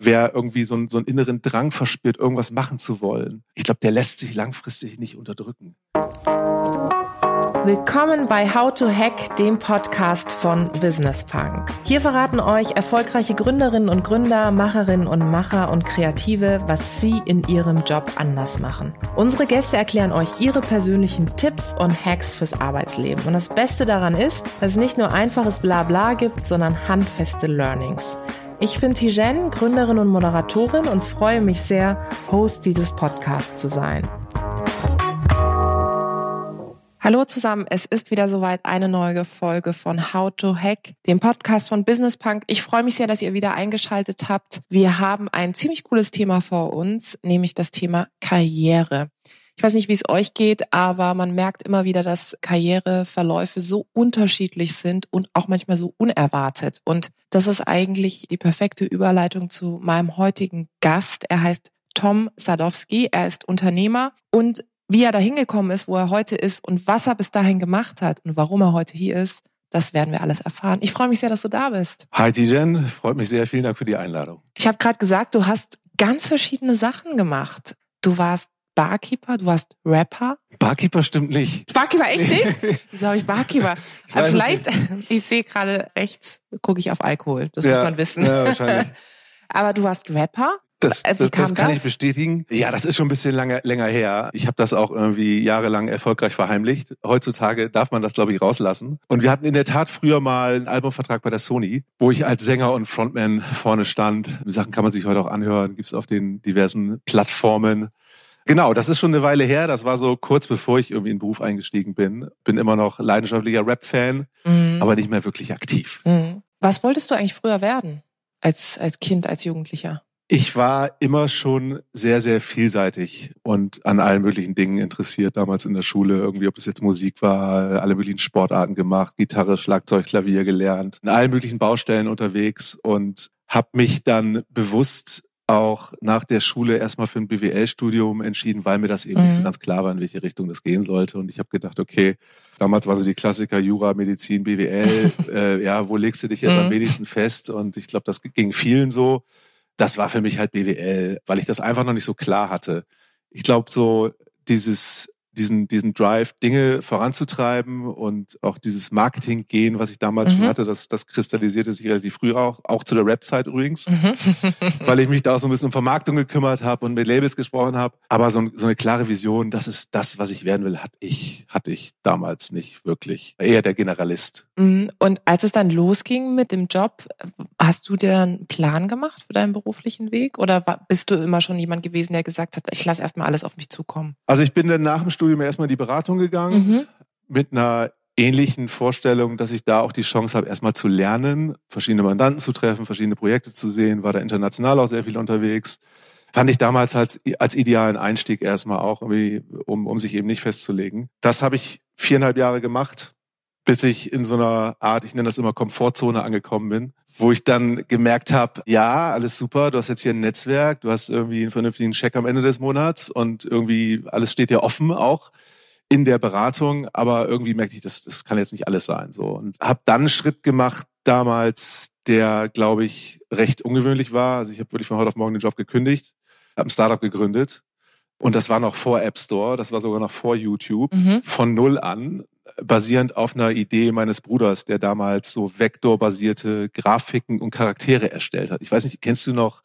wer irgendwie so, einen, so einen inneren Drang verspürt, irgendwas machen zu wollen, ich glaube, der lässt sich langfristig nicht unterdrücken. Willkommen bei How to Hack, dem Podcast von Business Punk. Hier verraten euch erfolgreiche Gründerinnen und Gründer, Macherinnen und Macher und Kreative, was sie in ihrem Job anders machen. Unsere Gäste erklären euch ihre persönlichen Tipps und Hacks fürs Arbeitsleben. Und das Beste daran ist, dass es nicht nur einfaches Blabla gibt, sondern handfeste Learnings. Ich bin Tijen, Gründerin und Moderatorin und freue mich sehr, Host dieses Podcasts zu sein. Hallo zusammen, es ist wieder soweit eine neue Folge von How to Hack, dem Podcast von Business Punk. Ich freue mich sehr, dass ihr wieder eingeschaltet habt. Wir haben ein ziemlich cooles Thema vor uns, nämlich das Thema Karriere. Ich weiß nicht, wie es euch geht, aber man merkt immer wieder, dass Karriereverläufe so unterschiedlich sind und auch manchmal so unerwartet. Und das ist eigentlich die perfekte Überleitung zu meinem heutigen Gast. Er heißt Tom Sadowski. Er ist Unternehmer und wie er da hingekommen ist, wo er heute ist und was er bis dahin gemacht hat und warum er heute hier ist, das werden wir alles erfahren. Ich freue mich sehr, dass du da bist. Hi Tijen, freut mich sehr. Vielen Dank für die Einladung. Ich habe gerade gesagt, du hast ganz verschiedene Sachen gemacht. Du warst Barkeeper, du warst Rapper. Barkeeper stimmt nicht. Barkeeper echt nicht? Wieso habe ich Barkeeper? ich vielleicht, ich sehe gerade rechts, gucke ich auf Alkohol. Das ja, muss man wissen. Ja, wahrscheinlich. Aber du warst Rapper das, äh, das, das kann das? ich bestätigen. Ja, das ist schon ein bisschen lange, länger her. Ich habe das auch irgendwie jahrelang erfolgreich verheimlicht. Heutzutage darf man das, glaube ich, rauslassen. Und wir hatten in der Tat früher mal einen Albumvertrag bei der Sony, wo ich als Sänger und Frontman vorne stand. Die Sachen kann man sich heute auch anhören, gibt's auf den diversen Plattformen. Genau, das ist schon eine Weile her. Das war so kurz bevor ich irgendwie in den Beruf eingestiegen bin. Bin immer noch leidenschaftlicher Rap-Fan, mhm. aber nicht mehr wirklich aktiv. Mhm. Was wolltest du eigentlich früher werden? Als, als Kind, als Jugendlicher? Ich war immer schon sehr, sehr vielseitig und an allen möglichen Dingen interessiert. Damals in der Schule, irgendwie, ob es jetzt Musik war, alle möglichen Sportarten gemacht, Gitarre, Schlagzeug, Klavier gelernt, in allen möglichen Baustellen unterwegs und habe mich dann bewusst auch nach der Schule erstmal für ein BWL-Studium entschieden, weil mir das eben mhm. nicht so mhm. ganz klar war, in welche Richtung das gehen sollte. Und ich habe gedacht, okay, damals war so die Klassiker Jura, Medizin, BWL, äh, ja, wo legst du dich jetzt mhm. am wenigsten fest? Und ich glaube, das ging vielen so das war für mich halt BWL, weil ich das einfach noch nicht so klar hatte. Ich glaube, so dieses diesen, diesen Drive, Dinge voranzutreiben und auch dieses Marketing-Gehen, was ich damals mhm. schon hatte, das, das kristallisierte sich relativ früh auch, auch zu der Rap-Zeit übrigens, mhm. weil ich mich da auch so ein bisschen um Vermarktung gekümmert habe und mit Labels gesprochen habe. Aber so, so eine klare Vision, das ist das, was ich werden will, hatte ich, hatte ich damals nicht wirklich. Eher der Generalist. Mhm. Und als es dann losging mit dem Job, hast du dir dann einen Plan gemacht für deinen beruflichen Weg? Oder bist du immer schon jemand gewesen, der gesagt hat, ich lasse erstmal alles auf mich zukommen? Also ich bin dann nach dem Studium erstmal in die Beratung gegangen mhm. mit einer ähnlichen Vorstellung, dass ich da auch die Chance habe, erstmal zu lernen, verschiedene Mandanten zu treffen, verschiedene Projekte zu sehen, war da international auch sehr viel unterwegs. Fand ich damals halt als idealen Einstieg erstmal auch, um, um sich eben nicht festzulegen. Das habe ich viereinhalb Jahre gemacht, bis ich in so einer Art, ich nenne das immer Komfortzone angekommen bin, wo ich dann gemerkt habe, ja, alles super, du hast jetzt hier ein Netzwerk, du hast irgendwie einen vernünftigen Check am Ende des Monats und irgendwie alles steht dir offen auch in der Beratung, aber irgendwie merkte ich, das, das kann jetzt nicht alles sein. So und habe dann einen Schritt gemacht damals, der glaube ich recht ungewöhnlich war. Also ich habe wirklich von heute auf morgen den Job gekündigt, habe ein Startup gegründet und das war noch vor App Store, das war sogar noch vor YouTube, mhm. von null an basierend auf einer Idee meines Bruders, der damals so vektorbasierte Grafiken und Charaktere erstellt hat. Ich weiß nicht, kennst du noch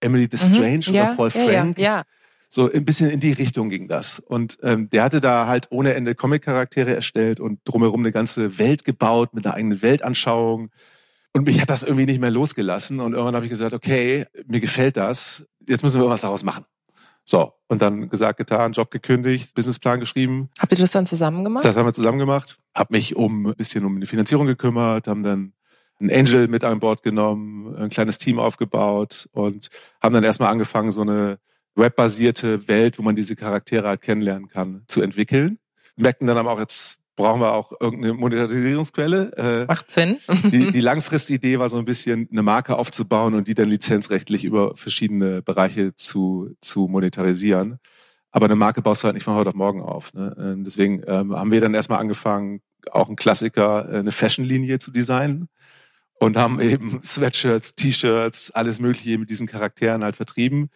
Emily the mhm. Strange mhm. ja, oder Paul Frank? Ja, ja, So ein bisschen in die Richtung ging das. Und ähm, der hatte da halt ohne Ende Comic-Charaktere erstellt und drumherum eine ganze Welt gebaut mit einer eigenen Weltanschauung. Und mich hat das irgendwie nicht mehr losgelassen. Und irgendwann habe ich gesagt, okay, mir gefällt das. Jetzt müssen wir was daraus machen. So, und dann gesagt, getan, Job gekündigt, Businessplan geschrieben. Habt ihr das dann zusammen gemacht? Das haben wir zusammen gemacht. Hab mich um ein bisschen um die Finanzierung gekümmert, haben dann einen Angel mit an Bord genommen, ein kleines Team aufgebaut und haben dann erstmal angefangen, so eine webbasierte Welt, wo man diese Charaktere halt kennenlernen kann, zu entwickeln. Merkten dann aber auch jetzt brauchen wir auch irgendeine Monetarisierungsquelle. Äh, Macht Sinn. die, die langfristige Idee war so ein bisschen eine Marke aufzubauen und die dann lizenzrechtlich über verschiedene Bereiche zu, zu monetarisieren. Aber eine Marke baust du halt nicht von heute auf morgen auf. Ne? Ähm, deswegen ähm, haben wir dann erstmal angefangen, auch ein Klassiker, äh, eine Fashion-Linie zu designen und haben eben Sweatshirts, T-Shirts, alles Mögliche mit diesen Charakteren halt vertrieben.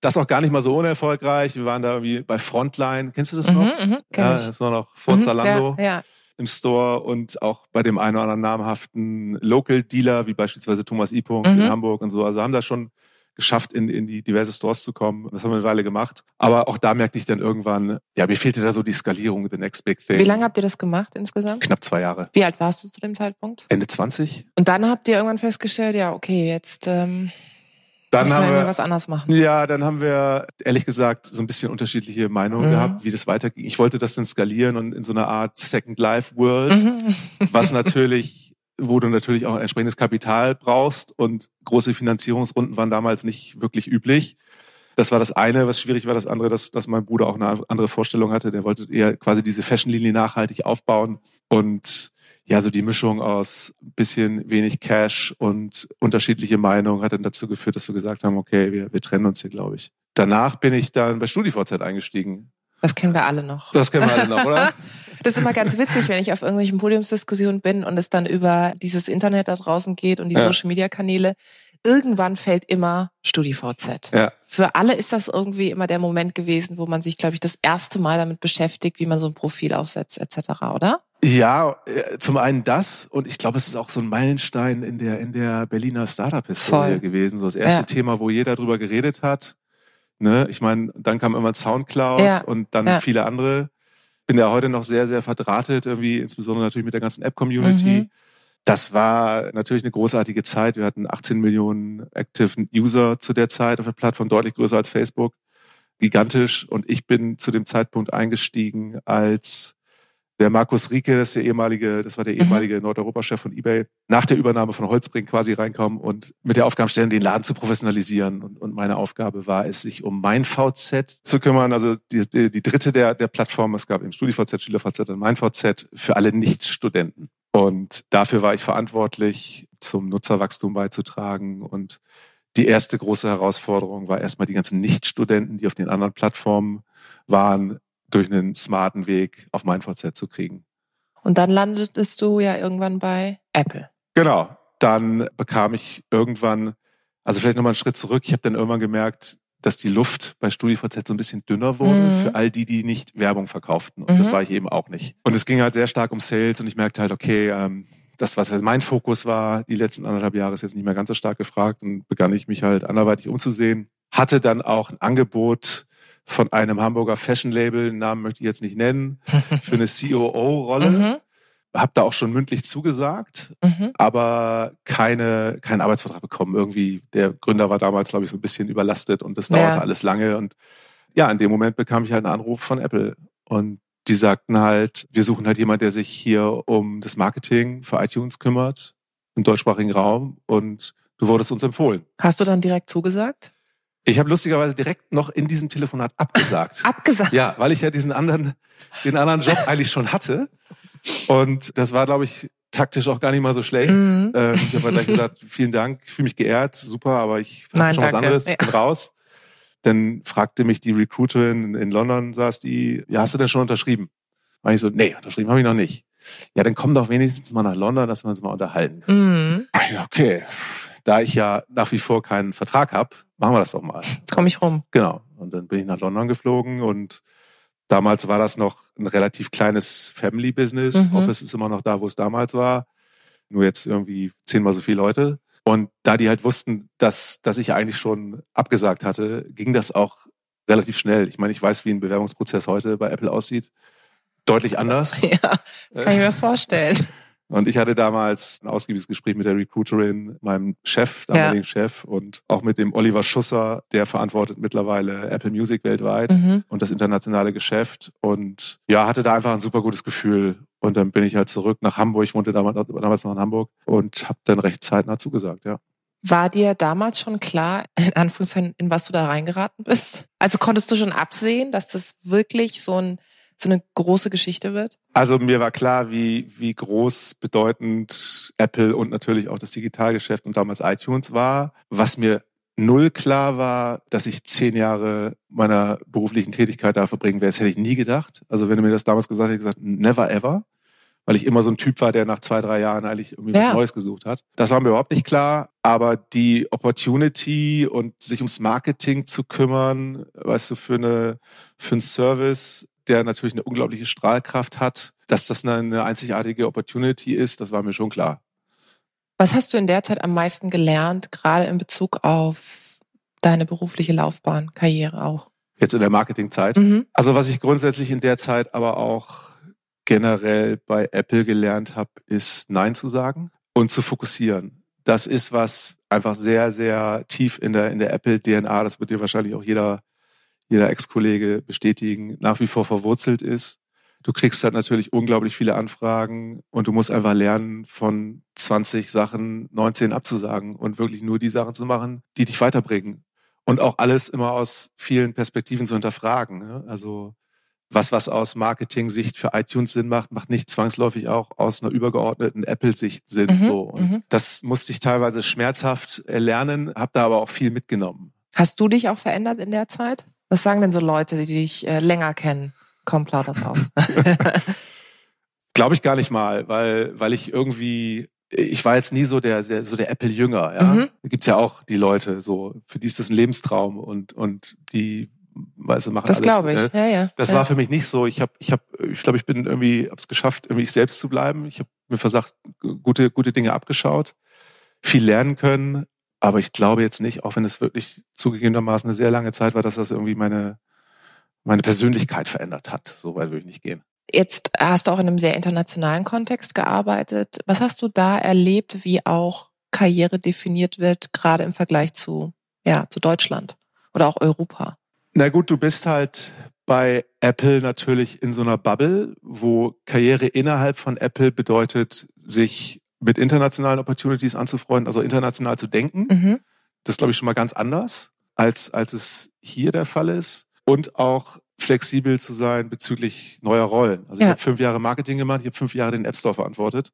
Das auch gar nicht mal so unerfolgreich. Wir waren da irgendwie bei Frontline. Kennst du das noch? Mhm, mh, ja, das war noch vor mhm, Zalando. Ja, ja. Im Store und auch bei dem einen oder anderen namhaften Local Dealer, wie beispielsweise Thomas I. Mhm. in Hamburg und so. Also haben da schon geschafft, in, in die diverse Stores zu kommen. Das haben wir eine Weile gemacht. Aber auch da merkte ich dann irgendwann, ja, mir fehlte da so die Skalierung, the next big thing. Wie lange habt ihr das gemacht insgesamt? Knapp zwei Jahre. Wie alt warst du zu dem Zeitpunkt? Ende 20. Und dann habt ihr irgendwann festgestellt, ja, okay, jetzt ähm, dann haben wir was anders machen. Ja, dann haben wir ehrlich gesagt so ein bisschen unterschiedliche Meinungen mhm. gehabt, wie das weiterging. Ich wollte das dann skalieren und in so einer Art Second Life World, mhm. was natürlich, wo du natürlich auch ein entsprechendes Kapital brauchst und große Finanzierungsrunden waren damals nicht wirklich üblich. Das war das eine, was schwierig war. Das andere, dass, dass mein Bruder auch eine andere Vorstellung hatte. Der wollte eher quasi diese Fashionlinie nachhaltig aufbauen und ja, so die Mischung aus bisschen wenig Cash und unterschiedliche Meinungen hat dann dazu geführt, dass wir gesagt haben, okay, wir, wir trennen uns hier, glaube ich. Danach bin ich dann bei StudiVZ eingestiegen. Das kennen wir alle noch. Das kennen wir alle noch, oder? das ist immer ganz witzig, wenn ich auf irgendwelchen Podiumsdiskussionen bin und es dann über dieses Internet da draußen geht und die ja. Social Media Kanäle. Irgendwann fällt immer StudiVZ. Ja. Für alle ist das irgendwie immer der Moment gewesen, wo man sich, glaube ich, das erste Mal damit beschäftigt, wie man so ein Profil aufsetzt, etc., oder? Ja, äh, zum einen das und ich glaube, es ist auch so ein Meilenstein in der in der Berliner Startup-Historie gewesen. So das erste ja. Thema, wo jeder drüber geredet hat. Ne, ich meine, dann kam immer Soundcloud ja. und dann ja. viele andere. Bin ja heute noch sehr sehr verdrahtet irgendwie, insbesondere natürlich mit der ganzen App-Community. Mhm. Das war natürlich eine großartige Zeit. Wir hatten 18 Millionen Active User zu der Zeit auf der Plattform, deutlich größer als Facebook, gigantisch. Und ich bin zu dem Zeitpunkt eingestiegen als der Markus Rieke, das ist der ehemalige, das war der mhm. ehemalige mhm. Nordeuropa-Chef von eBay, nach der Übernahme von Holzbring quasi reinkommen und mit der Aufgabe stellen, den Laden zu professionalisieren. Und, und meine Aufgabe war es, sich um mein VZ zu kümmern, also die, die, die dritte der, der Plattform. Es gab eben StudiVZ, SchülerVZ und mein VZ für alle Nicht-Studenten. Und dafür war ich verantwortlich, zum Nutzerwachstum beizutragen. Und die erste große Herausforderung war erstmal die ganzen Nicht-Studenten, die auf den anderen Plattformen waren, durch einen smarten Weg auf mein VZ zu kriegen. Und dann landetest du ja irgendwann bei Apple. Genau. Dann bekam ich irgendwann, also vielleicht nochmal einen Schritt zurück. Ich habe dann irgendwann gemerkt, dass die Luft bei StudiVZ so ein bisschen dünner wurde mhm. für all die, die nicht Werbung verkauften. Und mhm. das war ich eben auch nicht. Und es ging halt sehr stark um Sales und ich merkte halt, okay, ähm, das, was halt mein Fokus war, die letzten anderthalb Jahre ist jetzt nicht mehr ganz so stark gefragt und begann ich mich halt anderweitig umzusehen. Hatte dann auch ein Angebot von einem Hamburger Fashion-Label, Namen möchte ich jetzt nicht nennen, für eine COO-Rolle. Mhm. Hab da auch schon mündlich zugesagt, mhm. aber keine, keinen Arbeitsvertrag bekommen. Irgendwie, der Gründer war damals, glaube ich, so ein bisschen überlastet und das dauerte ja. alles lange. Und ja, in dem Moment bekam ich halt einen Anruf von Apple. Und die sagten halt, wir suchen halt jemand, der sich hier um das Marketing für iTunes kümmert im deutschsprachigen Raum. Und du wurdest uns empfohlen. Hast du dann direkt zugesagt? Ich habe lustigerweise direkt noch in diesem Telefonat abgesagt. abgesagt? Ja, weil ich ja diesen anderen, den anderen Job eigentlich schon hatte. Und das war, glaube ich, taktisch auch gar nicht mal so schlecht. Mhm. Ähm, ich habe gleich gesagt, vielen Dank, ich fühle mich geehrt, super, aber ich habe schon danke. was anderes, ja. bin raus. Dann fragte mich die Recruiterin in London, saß die, ja, hast du denn schon unterschrieben? War ich so, nee, unterschrieben habe ich noch nicht. Ja, dann komm doch wenigstens mal nach London, dass wir uns mal unterhalten. Mhm. Okay, da ich ja nach wie vor keinen Vertrag habe, machen wir das doch mal. Komm ich rum. Genau. Und dann bin ich nach London geflogen und damals war das noch ein relativ kleines Family-Business. Mhm. Office ist immer noch da, wo es damals war. Nur jetzt irgendwie zehnmal so viele Leute. Und da die halt wussten, dass, dass ich eigentlich schon abgesagt hatte, ging das auch relativ schnell. Ich meine, ich weiß, wie ein Bewerbungsprozess heute bei Apple aussieht. Deutlich anders. Ja, das kann ich mir vorstellen. Und ich hatte damals ein ausgiebiges Gespräch mit der Recruiterin, meinem Chef, damaligen ja. Chef und auch mit dem Oliver Schusser, der verantwortet mittlerweile Apple Music weltweit mhm. und das internationale Geschäft. Und ja, hatte da einfach ein super gutes Gefühl. Und dann bin ich halt zurück nach Hamburg, ich wohnte damals, noch in Hamburg und habe dann recht zeitnah zugesagt, ja. War dir damals schon klar, in Anführungszeichen, in was du da reingeraten bist? Also konntest du schon absehen, dass das wirklich so ein so eine große Geschichte wird? Also mir war klar, wie, wie groß bedeutend Apple und natürlich auch das Digitalgeschäft und damals iTunes war. Was mir null klar war, dass ich zehn Jahre meiner beruflichen Tätigkeit da verbringen werde, das hätte ich nie gedacht. Also wenn du mir das damals gesagt hättest, gesagt, never ever. weil ich immer so ein Typ war, der nach zwei, drei Jahren eigentlich irgendwie ja. was Neues gesucht hat. Das war mir überhaupt nicht klar, aber die Opportunity und sich ums Marketing zu kümmern, weißt du, für eine, für einen Service, der natürlich eine unglaubliche Strahlkraft hat, dass das eine einzigartige Opportunity ist, das war mir schon klar. Was hast du in der Zeit am meisten gelernt, gerade in Bezug auf deine berufliche Laufbahn, Karriere auch? Jetzt in der Marketingzeit. Mhm. Also was ich grundsätzlich in der Zeit aber auch generell bei Apple gelernt habe, ist Nein zu sagen und zu fokussieren. Das ist was einfach sehr, sehr tief in der, in der Apple-DNA, das wird dir wahrscheinlich auch jeder, jeder Ex-Kollege bestätigen, nach wie vor verwurzelt ist. Du kriegst halt natürlich unglaublich viele Anfragen und du musst einfach lernen, von 20 Sachen 19 abzusagen und wirklich nur die Sachen zu machen, die dich weiterbringen und auch alles immer aus vielen Perspektiven zu hinterfragen. Ne? Also was, was aus Marketing-Sicht für iTunes Sinn macht, macht nicht zwangsläufig auch aus einer übergeordneten Apple-Sicht Sinn. Mhm, so. Und mhm. das musste ich teilweise schmerzhaft lernen, habe da aber auch viel mitgenommen. Hast du dich auch verändert in der Zeit? Was sagen denn so Leute, die dich äh, länger kennen? Komm, plauder's aus. Glaube ich gar nicht mal, weil, weil ich irgendwie ich war jetzt nie so der, so der Apple-Jünger. Ja? Mhm. Da gibt's ja auch die Leute, so für die ist das ein Lebenstraum und und die, weißt du, machen das alles. Das glaube ich. Ne? Ja, ja. Das ja. war für mich nicht so. Ich habe, ich habe, ich glaube, ich bin irgendwie, hab's geschafft, irgendwie ich selbst zu bleiben. Ich habe mir versagt, gute, gute Dinge abgeschaut, viel lernen können. Aber ich glaube jetzt nicht, auch wenn es wirklich zugegebenermaßen eine sehr lange Zeit war, dass das irgendwie meine meine Persönlichkeit verändert hat. So weit würde ich nicht gehen. Jetzt hast du auch in einem sehr internationalen Kontext gearbeitet. Was hast du da erlebt, wie auch Karriere definiert wird, gerade im Vergleich zu, ja, zu Deutschland oder auch Europa? Na gut, du bist halt bei Apple natürlich in so einer Bubble, wo Karriere innerhalb von Apple bedeutet, sich mit internationalen Opportunities anzufreunden, also international zu denken. Mhm. Das ist, glaube ich, schon mal ganz anders, als, als es hier der Fall ist. Und auch flexibel zu sein bezüglich neuer Rollen. Also ja. ich habe fünf Jahre Marketing gemacht, ich habe fünf Jahre den App Store verantwortet.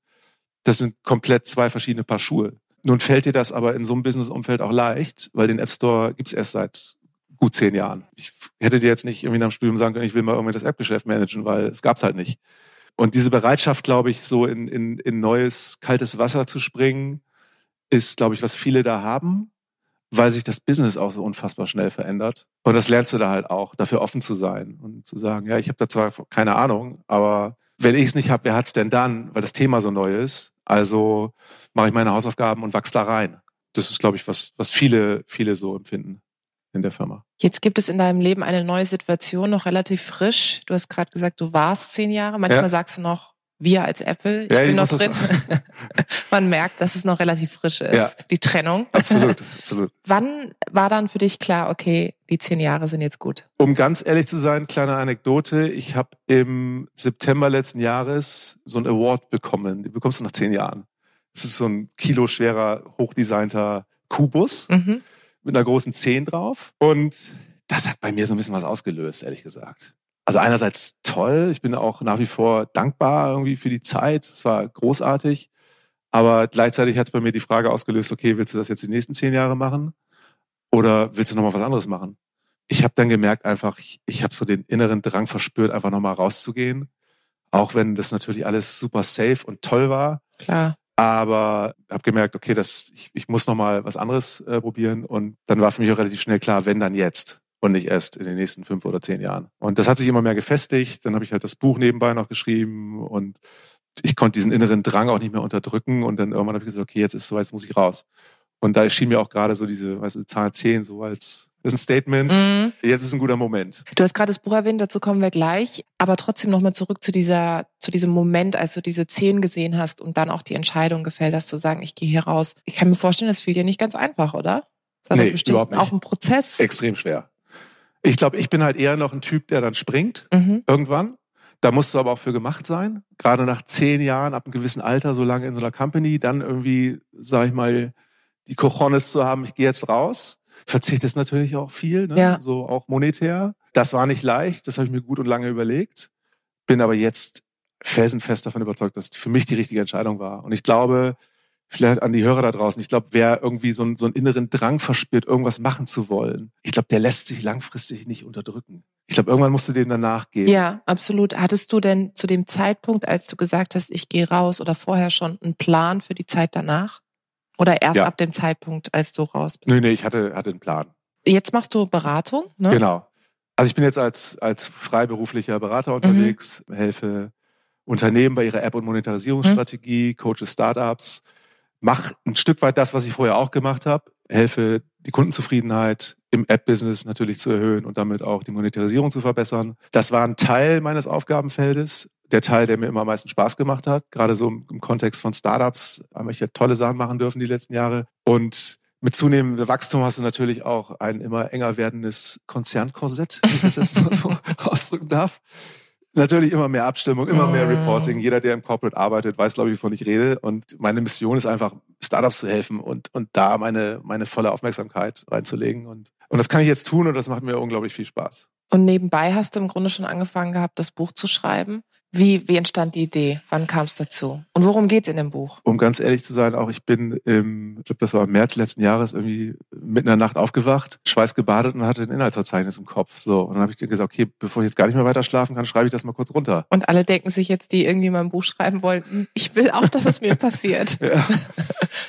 Das sind komplett zwei verschiedene Paar Schuhe. Nun fällt dir das aber in so einem Business-Umfeld auch leicht, weil den App Store gibt's erst seit gut zehn Jahren. Ich hätte dir jetzt nicht irgendwie nach dem Studium sagen können, ich will mal irgendwie das App-Geschäft managen, weil es gab's halt nicht. Und diese Bereitschaft, glaube ich, so in, in, in neues, kaltes Wasser zu springen, ist, glaube ich, was viele da haben weil sich das Business auch so unfassbar schnell verändert. Und das lernst du da halt auch, dafür offen zu sein und zu sagen, ja, ich habe da zwar keine Ahnung, aber wenn ich es nicht habe, wer hat's denn dann, weil das Thema so neu ist? Also mache ich meine Hausaufgaben und wachs da rein. Das ist, glaube ich, was, was viele, viele so empfinden in der Firma. Jetzt gibt es in deinem Leben eine neue Situation, noch relativ frisch. Du hast gerade gesagt, du warst zehn Jahre. Manchmal ja. sagst du noch, wir als Apple. Ich ja, bin noch drin. Man merkt, dass es noch relativ frisch ist, ja. die Trennung. Absolut, absolut. Wann war dann für dich klar, okay, die zehn Jahre sind jetzt gut? Um ganz ehrlich zu sein, kleine Anekdote. Ich habe im September letzten Jahres so ein Award bekommen. Die bekommst du nach zehn Jahren. Das ist so ein kiloschwerer, hochdesignter Kubus mhm. Mit einer großen Zehn drauf. Und das hat bei mir so ein bisschen was ausgelöst, ehrlich gesagt also einerseits toll, ich bin auch nach wie vor dankbar irgendwie für die Zeit, es war großartig, aber gleichzeitig hat es bei mir die Frage ausgelöst, okay, willst du das jetzt die nächsten zehn Jahre machen oder willst du nochmal was anderes machen? Ich habe dann gemerkt einfach, ich, ich habe so den inneren Drang verspürt, einfach nochmal rauszugehen, auch wenn das natürlich alles super safe und toll war. Klar. Aber habe gemerkt, okay, das, ich, ich muss nochmal was anderes äh, probieren und dann war für mich auch relativ schnell klar, wenn dann jetzt und nicht erst in den nächsten fünf oder zehn Jahren. Und das hat sich immer mehr gefestigt. Dann habe ich halt das Buch nebenbei noch geschrieben und ich konnte diesen inneren Drang auch nicht mehr unterdrücken. Und dann irgendwann habe ich gesagt, okay, jetzt ist es soweit, jetzt muss ich raus. Und da erschien mir auch gerade so diese, weißt du, Zahl 10 so als das ist ein Statement. Mhm. Jetzt ist ein guter Moment. Du hast gerade das Buch erwähnt, dazu kommen wir gleich. Aber trotzdem nochmal zurück zu dieser, zu diesem Moment, als du diese 10 gesehen hast und dann auch die Entscheidung gefällt hast zu sagen, ich gehe hier raus. Ich kann mir vorstellen, das fiel dir nicht ganz einfach, oder? Das war nee, bestimmt überhaupt nicht. auch ein Prozess. Extrem schwer. Ich glaube, ich bin halt eher noch ein Typ, der dann springt mhm. irgendwann. Da musst du aber auch für gemacht sein. Gerade nach zehn Jahren, ab einem gewissen Alter, so lange in so einer Company, dann irgendwie, sag ich mal, die Cojones zu haben, ich gehe jetzt raus. Verzichtest natürlich auch viel, ne? ja. so auch monetär. Das war nicht leicht, das habe ich mir gut und lange überlegt. Bin aber jetzt felsenfest davon überzeugt, dass für mich die richtige Entscheidung war. Und ich glaube, vielleicht an die Hörer da draußen. Ich glaube, wer irgendwie so, einen, so einen inneren Drang verspürt, irgendwas machen zu wollen, ich glaube, der lässt sich langfristig nicht unterdrücken. ich glaube, irgendwann musst du dem danach gehen. Ja, absolut. Hattest du denn zu dem Zeitpunkt, als du gesagt hast, ich gehe raus oder vorher schon einen Plan für die Zeit danach? Oder erst ja. ab dem Zeitpunkt, als du raus bist? Nee, nee, ich hatte, hatte einen Plan. Jetzt machst du Beratung, ne? Genau. Also ich bin jetzt als, als freiberuflicher Berater unterwegs, mhm. helfe Unternehmen bei ihrer App- und Monetarisierungsstrategie, mhm. coache Startups, mache ein Stück weit das, was ich vorher auch gemacht habe, helfe die Kundenzufriedenheit im App-Business natürlich zu erhöhen und damit auch die Monetarisierung zu verbessern. Das war ein Teil meines Aufgabenfeldes, der Teil, der mir immer am meisten Spaß gemacht hat. Gerade so im, Kontext von Startups haben wir ja tolle Sachen machen dürfen die letzten Jahre. Und mit zunehmendem Wachstum hast du natürlich auch ein immer enger werdendes Konzernkorsett, wenn ich das jetzt mal so ausdrücken darf. Natürlich immer mehr Abstimmung, immer mehr mhm. Reporting. Jeder, der im Corporate arbeitet, weiß, glaube ich, wovon ich rede. Und meine Mission ist einfach, Startups zu helfen und, und da meine, meine volle Aufmerksamkeit reinzulegen. Und, und das kann ich jetzt tun und das macht mir unglaublich viel Spaß. Und nebenbei hast du im Grunde schon angefangen gehabt, das Buch zu schreiben. Wie, wie entstand die Idee? Wann kam es dazu? Und worum geht's in dem Buch? Um ganz ehrlich zu sein, auch ich bin im, ich glaube, das war im März letzten Jahres irgendwie mitten in der Nacht aufgewacht, schweißgebadet und hatte ein Inhaltsverzeichnis im Kopf. So. Und dann habe ich dir gesagt, okay, bevor ich jetzt gar nicht mehr weiter schlafen kann, schreibe ich das mal kurz runter. Und alle denken sich jetzt, die irgendwie mal ein Buch schreiben wollten, ich will auch, dass es mir passiert. ja.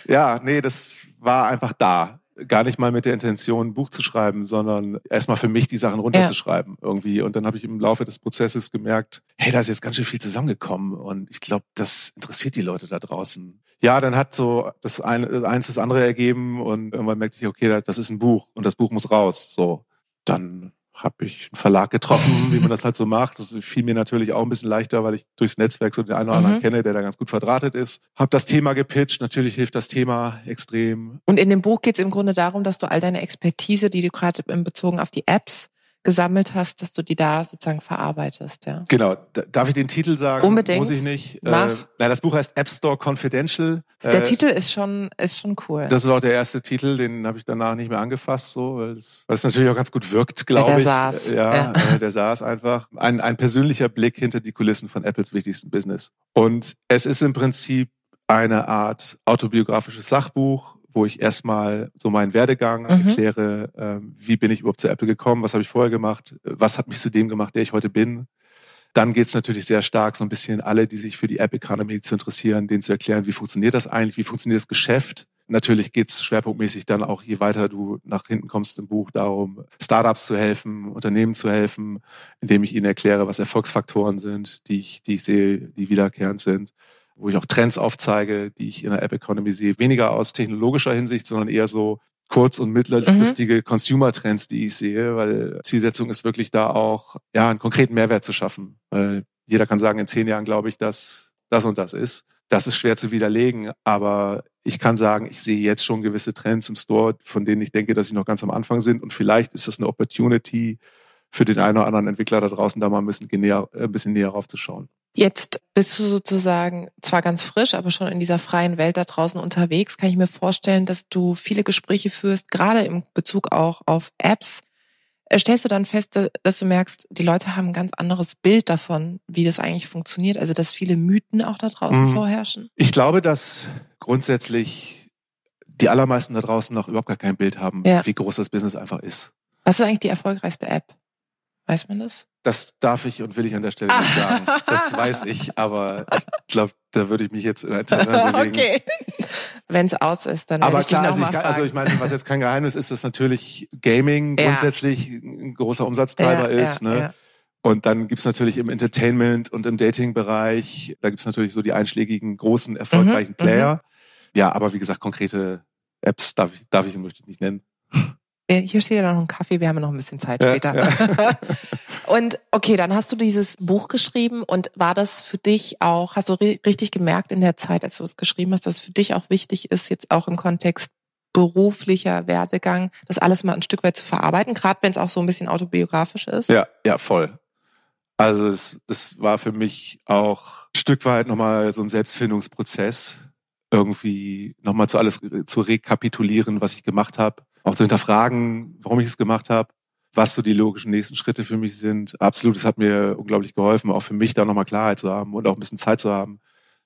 ja, nee, das war einfach da gar nicht mal mit der Intention, ein Buch zu schreiben, sondern erstmal für mich die Sachen runterzuschreiben ja. irgendwie. Und dann habe ich im Laufe des Prozesses gemerkt, hey, da ist jetzt ganz schön viel zusammengekommen und ich glaube, das interessiert die Leute da draußen. Ja, dann hat so das eine, eins das andere ergeben und irgendwann merkte ich, okay, das ist ein Buch und das Buch muss raus. So, dann habe ich einen Verlag getroffen, wie man das halt so macht. Das fiel mir natürlich auch ein bisschen leichter, weil ich durchs Netzwerk so den einen oder anderen mhm. kenne, der da ganz gut verdrahtet ist. Hab das Thema gepitcht. Natürlich hilft das Thema extrem. Und in dem Buch geht es im Grunde darum, dass du all deine Expertise, die du gerade bezogen auf die Apps gesammelt hast, dass du die da sozusagen verarbeitest, ja. Genau. Darf ich den Titel sagen? Unbedingt. Muss ich nicht. Mach. Äh, nein, das Buch heißt App Store Confidential. Der äh, Titel ist schon ist schon cool. Das ist auch der erste Titel, den habe ich danach nicht mehr angefasst, so, weil es, weil es natürlich auch ganz gut wirkt, glaube ich. Der saß. Ja, ja. Äh, der saß einfach. Ein, ein persönlicher Blick hinter die Kulissen von Apples wichtigsten Business. Und es ist im Prinzip eine Art autobiografisches Sachbuch, wo ich erstmal so meinen Werdegang mhm. erkläre, äh, wie bin ich überhaupt zu Apple gekommen, was habe ich vorher gemacht, was hat mich zu dem gemacht, der ich heute bin. Dann geht es natürlich sehr stark, so ein bisschen alle, die sich für die App Economy zu interessieren, denen zu erklären, wie funktioniert das eigentlich, wie funktioniert das Geschäft. Natürlich geht es schwerpunktmäßig dann auch, je weiter du nach hinten kommst im Buch, darum, Startups zu helfen, Unternehmen zu helfen, indem ich ihnen erkläre, was Erfolgsfaktoren sind, die ich, die ich sehe, die wiederkehrend sind wo ich auch Trends aufzeige, die ich in der App Economy sehe. Weniger aus technologischer Hinsicht, sondern eher so kurz- und mittelfristige mhm. Consumer-Trends, die ich sehe, weil Zielsetzung ist wirklich da auch, ja, einen konkreten Mehrwert zu schaffen. Weil jeder kann sagen, in zehn Jahren glaube ich, dass das und das ist. Das ist schwer zu widerlegen, aber ich kann sagen, ich sehe jetzt schon gewisse Trends im Store, von denen ich denke, dass sie noch ganz am Anfang sind und vielleicht ist das eine Opportunity für den einen oder anderen Entwickler da draußen, da mal ein bisschen näher, ein bisschen näher raufzuschauen. Jetzt bist du sozusagen zwar ganz frisch, aber schon in dieser freien Welt da draußen unterwegs. Kann ich mir vorstellen, dass du viele Gespräche führst, gerade im Bezug auch auf Apps. Äh, stellst du dann fest, dass du merkst, die Leute haben ein ganz anderes Bild davon, wie das eigentlich funktioniert? Also, dass viele Mythen auch da draußen mhm. vorherrschen? Ich glaube, dass grundsätzlich die allermeisten da draußen noch überhaupt gar kein Bild haben, ja. wie groß das Business einfach ist. Was ist eigentlich die erfolgreichste App? Weiß man das? Das darf ich und will ich an der Stelle nicht sagen. Das weiß ich, aber ich glaube, da würde ich mich jetzt in ein bewegen. Okay. Wenn es aus ist, dann Aber ich klar, also ich, kann, also ich meine, was jetzt kein Geheimnis ist, dass natürlich Gaming ja. grundsätzlich ein großer Umsatztreiber ja, ist. Ja, ne? Und dann gibt's natürlich im Entertainment und im Dating-Bereich, da gibt's natürlich so die einschlägigen, großen, erfolgreichen mhm, Player. Mhm. Ja, aber wie gesagt, konkrete Apps darf ich, darf ich und möchte ich nicht nennen. Hier steht ja noch ein Kaffee, wir haben noch ein bisschen Zeit später. Ja. und okay, dann hast du dieses Buch geschrieben und war das für dich auch, hast du richtig gemerkt in der Zeit, als du es geschrieben hast, dass es für dich auch wichtig ist, jetzt auch im Kontext beruflicher Werdegang, das alles mal ein Stück weit zu verarbeiten, gerade wenn es auch so ein bisschen autobiografisch ist? Ja, ja, voll. Also das, das war für mich auch ein Stück weit nochmal so ein Selbstfindungsprozess, irgendwie nochmal zu alles zu rekapitulieren, was ich gemacht habe auch zu hinterfragen, warum ich es gemacht habe, was so die logischen nächsten Schritte für mich sind. Absolut, es hat mir unglaublich geholfen, auch für mich da nochmal Klarheit zu haben und auch ein bisschen Zeit zu haben,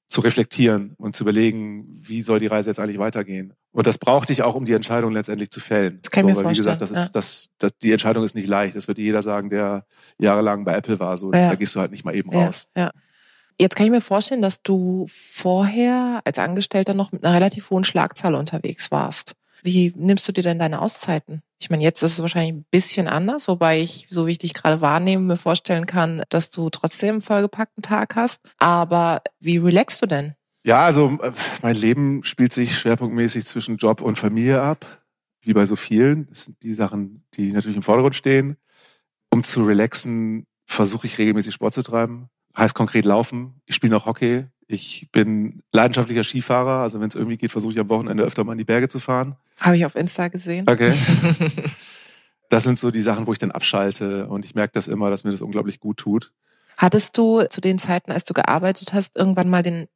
zu reflektieren und zu überlegen, wie soll die Reise jetzt eigentlich weitergehen. Und das brauchte ich auch, um die Entscheidung letztendlich zu fällen. Das kann so, ich mir weil, vorstellen. Wie gesagt, das ist, ja. das, das, die Entscheidung ist nicht leicht. Das wird dir jeder sagen, der jahrelang bei Apple war. So, Ja. da gehst du halt nicht mal eben ja, raus. ja. Jetzt kann ich mir vorstellen, dass du vorher als Angestellter noch mit einer relativ hohen Schlagzahl unterwegs warst. Wie nimmst du dir denn deine Auszeiten? Ich meine, jetzt ist es wahrscheinlich ein bisschen anders, wobei ich, so wie ich dich gerade wahrnehme, mir vorstellen kann, dass du trotzdem einen vollgepackten Tag hast. Aber wie relaxst du denn? Ja, also äh, mein Leben spielt sich schwerpunktmäßig zwischen Job und Familie ab, wie bei so vielen. Das sind die Sachen, die natürlich im Vordergrund stehen. Um zu relaxen, versuche ich regelmäßig Sport zu treiben. Heißt konkret laufen. Ich spiele noch Hockey. Ich bin leidenschaftlicher Skifahrer. Also wenn es irgendwie geht, versuche ich am Wochenende öfter mal in die Berge zu fahren. Habe ich auf Insta gesehen. Okay. Das sind so die Sachen, wo ich dann abschalte. Und ich merke das immer, dass mir das unglaublich gut tut. Hattest du zu den Zeiten, als du gearbeitet hast, irgendwann mal den,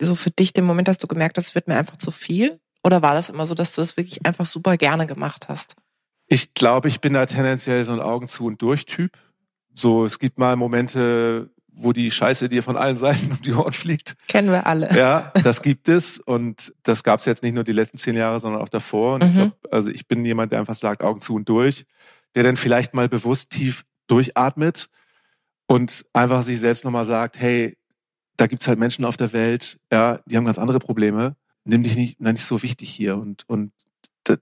so für dich den Moment, dass du gemerkt hast, es wird mir einfach zu viel? Oder war das immer so, dass du das wirklich einfach super gerne gemacht hast? Ich glaube, ich bin da tendenziell so ein Augen zu und durch Typ. So, es gibt mal Momente, wo die Scheiße dir von allen Seiten um die Ohren fliegt. Kennen wir alle. Ja, das gibt es und das gab es jetzt nicht nur die letzten zehn Jahre, sondern auch davor. Und ich Mhm. glaube, also ich bin jemand, der einfach sagt Augen zu und durch, der dann vielleicht mal bewusst tief durchatmet und einfach sich selbst nochmal sagt, hey, da gibt's halt Menschen auf der Welt, ja, die haben ganz andere Probleme. Nimm dich nicht, na, nicht so wichtig hier und und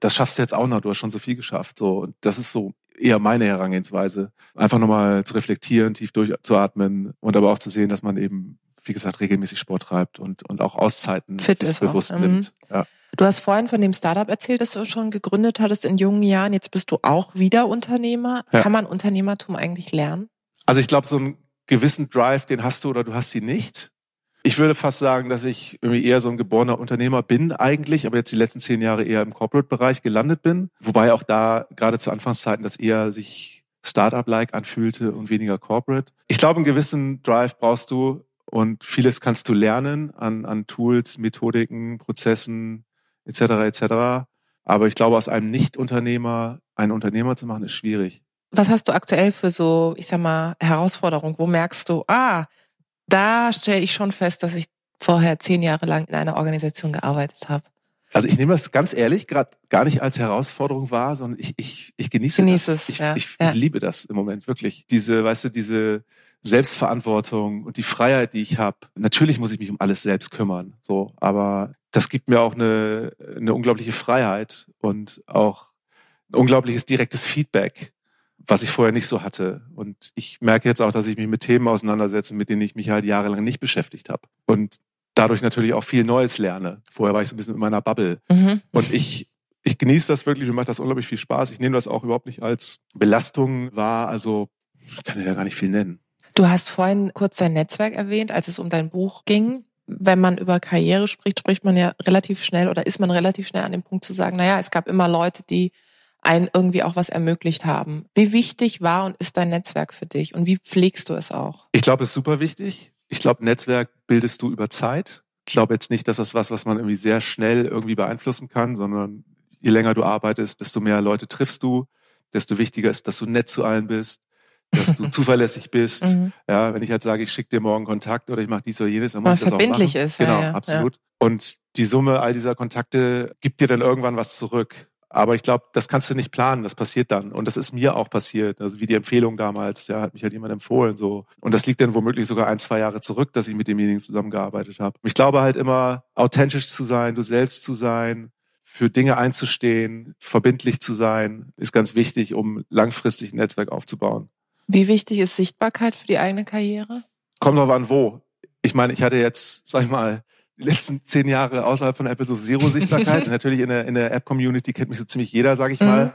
das schaffst du jetzt auch noch. Du hast schon so viel geschafft. So und das ist so eher meine Herangehensweise, einfach nochmal zu reflektieren, tief durchzuatmen und aber auch zu sehen, dass man eben, wie gesagt, regelmäßig Sport treibt und und auch Auszeiten Fit sich ist auch, bewusst mhm. nimmt. Ja. Du hast vorhin von dem Startup erzählt, das du schon gegründet hattest in jungen Jahren. Jetzt bist du auch wieder Unternehmer. Ja. Kann man Unternehmertum eigentlich lernen? Also ich glaube, so einen gewissen Drive, den hast du oder du hast sie nicht. Ich würde fast sagen, dass ich irgendwie eher so ein geborener Unternehmer bin eigentlich, aber jetzt die letzten zehn Jahre eher im Corporate-Bereich gelandet bin. Wobei auch da gerade zu Anfangszeiten das eher sich Startup-like anfühlte und weniger Corporate. Ich glaube, einen gewissen Drive brauchst du und vieles kannst du lernen an, an Tools, Methodiken, Prozessen etc. etc. Aber ich glaube, aus einem Nicht-Unternehmer einen Unternehmer zu machen, ist schwierig. Was hast du aktuell für so, ich sag mal, Herausforderungen? Wo merkst du, ah, da stelle ich schon fest, dass ich vorher zehn Jahre lang in einer Organisation gearbeitet habe. Also ich nehme das ganz ehrlich gerade gar nicht als Herausforderung wahr, sondern ich, ich, ich genieße Genieße das. es, ich, ja, ich, ja. ich liebe das im Moment wirklich. Diese, weißt du, diese Selbstverantwortung und die Freiheit, die ich habe. Natürlich muss ich mich um alles selbst kümmern, so, aber das gibt mir auch eine, eine unglaubliche Freiheit und auch ein unglaubliches direktes Feedback, was ich vorher nicht so hatte. Und ich merke jetzt auch, dass ich mich mit Themen auseinandersetze, mit denen ich mich halt jahrelang nicht beschäftigt habe. Und dadurch natürlich auch viel Neues lerne. Vorher war ich so ein bisschen in meiner Bubble. Mhm. Und ich, ich genieße das wirklich, mir macht das unglaublich viel Spaß. Ich nehme das auch überhaupt nicht als Belastung wahr. Also ich kann ja gar nicht viel nennen. Du hast vorhin kurz dein Netzwerk erwähnt, als es um dein Buch ging. Wenn man über Karriere spricht, spricht man ja relativ schnell oder ist man relativ schnell an dem Punkt zu sagen, naja, es gab immer Leute, die einen irgendwie auch was ermöglicht haben. Wie wichtig war und ist dein Netzwerk für dich und wie pflegst du es auch? Ich glaube, es ist super wichtig. Ich glaube, Netzwerk bildest du über Zeit. Ich glaube jetzt nicht, dass das was, was man irgendwie sehr schnell irgendwie beeinflussen kann, sondern je länger du arbeitest, desto mehr Leute triffst du, desto wichtiger ist, dass du nett zu allen bist, dass du zuverlässig bist. Mhm. Ja, wenn ich halt sage, ich schicke dir morgen Kontakt oder ich mache dies oder jenes, dann Weil muss ich das auch verbindlich machen. ist, ja, Genau, ja, absolut. Und die Summe all dieser Kontakte gibt dir dann irgendwann was zurück. Aber ich glaube, das kannst du nicht planen, das passiert dann. Und das ist mir auch passiert. Also wie die Empfehlung damals, ja, hat mich halt jemand empfohlen. so. Und das liegt dann womöglich sogar ein, zwei Jahre zurück, dass ich mit demjenigen zusammengearbeitet habe. Ich glaube halt immer, authentisch zu sein, du selbst zu sein, für Dinge einzustehen, verbindlich zu sein, ist ganz wichtig, um langfristig ein Netzwerk aufzubauen. Wie wichtig ist Sichtbarkeit für die eigene Karriere? Kommt drauf an, wo. Ich meine, ich hatte jetzt, sag ich mal, die letzten zehn Jahre außerhalb von Apple so Zero Sichtbarkeit. Natürlich in der, in der App-Community kennt mich so ziemlich jeder, sag ich Mhm. mal.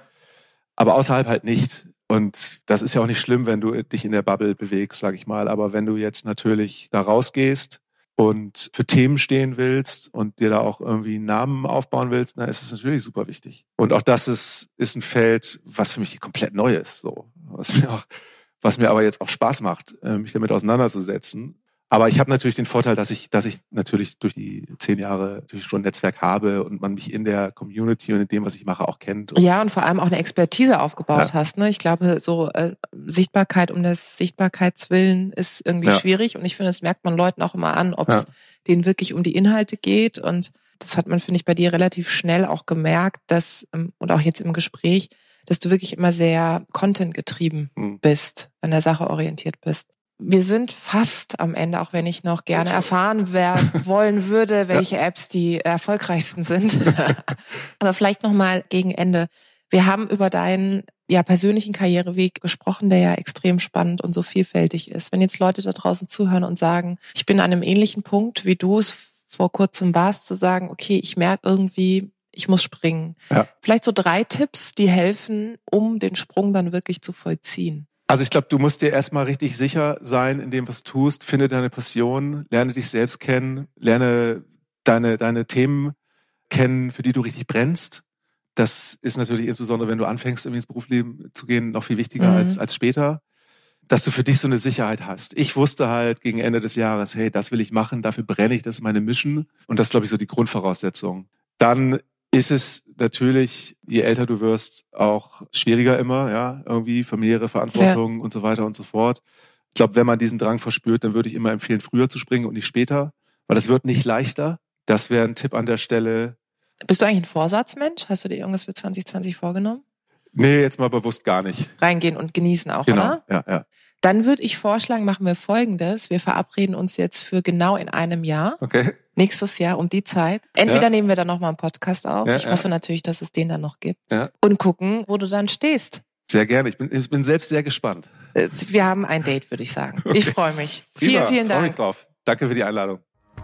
Aber außerhalb halt nicht. Und das ist ja auch nicht schlimm, wenn du dich in der Bubble bewegst, sag ich mal. Aber wenn du jetzt natürlich da rausgehst und für Themen stehen willst und dir da auch irgendwie einen Namen aufbauen willst, dann ist es natürlich super wichtig. Und auch das ist, ist ein Feld, was für mich komplett neu ist, so. Was mir auch, was mir aber jetzt auch Spaß macht, äh, mich damit auseinanderzusetzen. Aber ich habe natürlich den Vorteil, dass ich, dass ich natürlich durch die zehn Jahre natürlich schon ein Netzwerk habe und man mich in der Community und in dem, was ich mache, auch kennt. Und ja, und vor allem auch eine Expertise aufgebaut ja. hast. Ne? Ich glaube, so äh, Sichtbarkeit um des Sichtbarkeitswillen ist irgendwie ja. schwierig. Und ich finde, das merkt man Leuten auch immer an, ob es ja. denen wirklich um die Inhalte geht. Und das hat man, finde ich, bei dir relativ schnell auch gemerkt, dass, ähm, und auch jetzt im Gespräch, dass du wirklich immer sehr content getrieben hm. bist, an der Sache orientiert bist wir sind fast am Ende, auch wenn ich noch gerne erfahren werden wollen würde, welche. Apps die erfolgreichsten sind. Aber vielleicht noch mal gegen Ende. Wir haben über deinen ja, persönlichen Karriereweg gesprochen, der ja extrem spannend und so vielfältig ist. Wenn jetzt Leute da draußen zuhören und sagen, ich bin an einem ähnlichen Punkt, wie du es vor kurzem warst, zu sagen, okay, ich merke irgendwie, ich muss springen. Ja. Vielleicht so drei Tipps, die helfen, um den Sprung dann wirklich zu vollziehen. Also ich glaube, du musst dir erstmal richtig sicher sein in dem, was du tust. Finde deine Passion, lerne dich selbst kennen, lerne deine, deine Themen kennen, für die du richtig brennst. Das ist natürlich insbesondere, wenn du anfängst, irgendwie ins Berufsleben zu gehen, noch viel wichtiger mhm. als, als später. Dass du für dich so eine Sicherheit hast. Ich wusste halt gegen Ende des Jahres, hey, das will ich machen, dafür brenne ich, das ist meine Mission. Und das ist, glaube ich, so die Grundvoraussetzung. Dann ist es natürlich, je älter du wirst, auch schwieriger immer, ja, irgendwie familiäre Verantwortung ja. und so weiter und so fort. Ich glaube, wenn man diesen Drang verspürt, dann würde ich immer empfehlen, früher zu springen und nicht später, weil das wird nicht leichter. Das wäre ein Tipp an der Stelle. Bist du eigentlich ein Vorsatzmensch? Hast du dir irgendwas für 2020 vorgenommen? Nee, jetzt mal bewusst gar nicht. Reingehen und genießen auch, genau. oder? Ja, ja. Dann würde ich vorschlagen, machen wir Folgendes. Wir verabreden uns jetzt für genau in einem Jahr. Okay. Nächstes Jahr um die Zeit. Entweder ja. nehmen wir dann nochmal einen Podcast auf. Ja, ich ja. hoffe natürlich, dass es den dann noch gibt. Und gucken, wo du dann stehst. Sehr gerne. Ich bin, ich bin selbst sehr gespannt. Äh, wir haben ein Date, würde ich sagen. Okay. Ich freue mich. Prima. Vielen, vielen Dank. Freue mich drauf. Danke für die Einladung.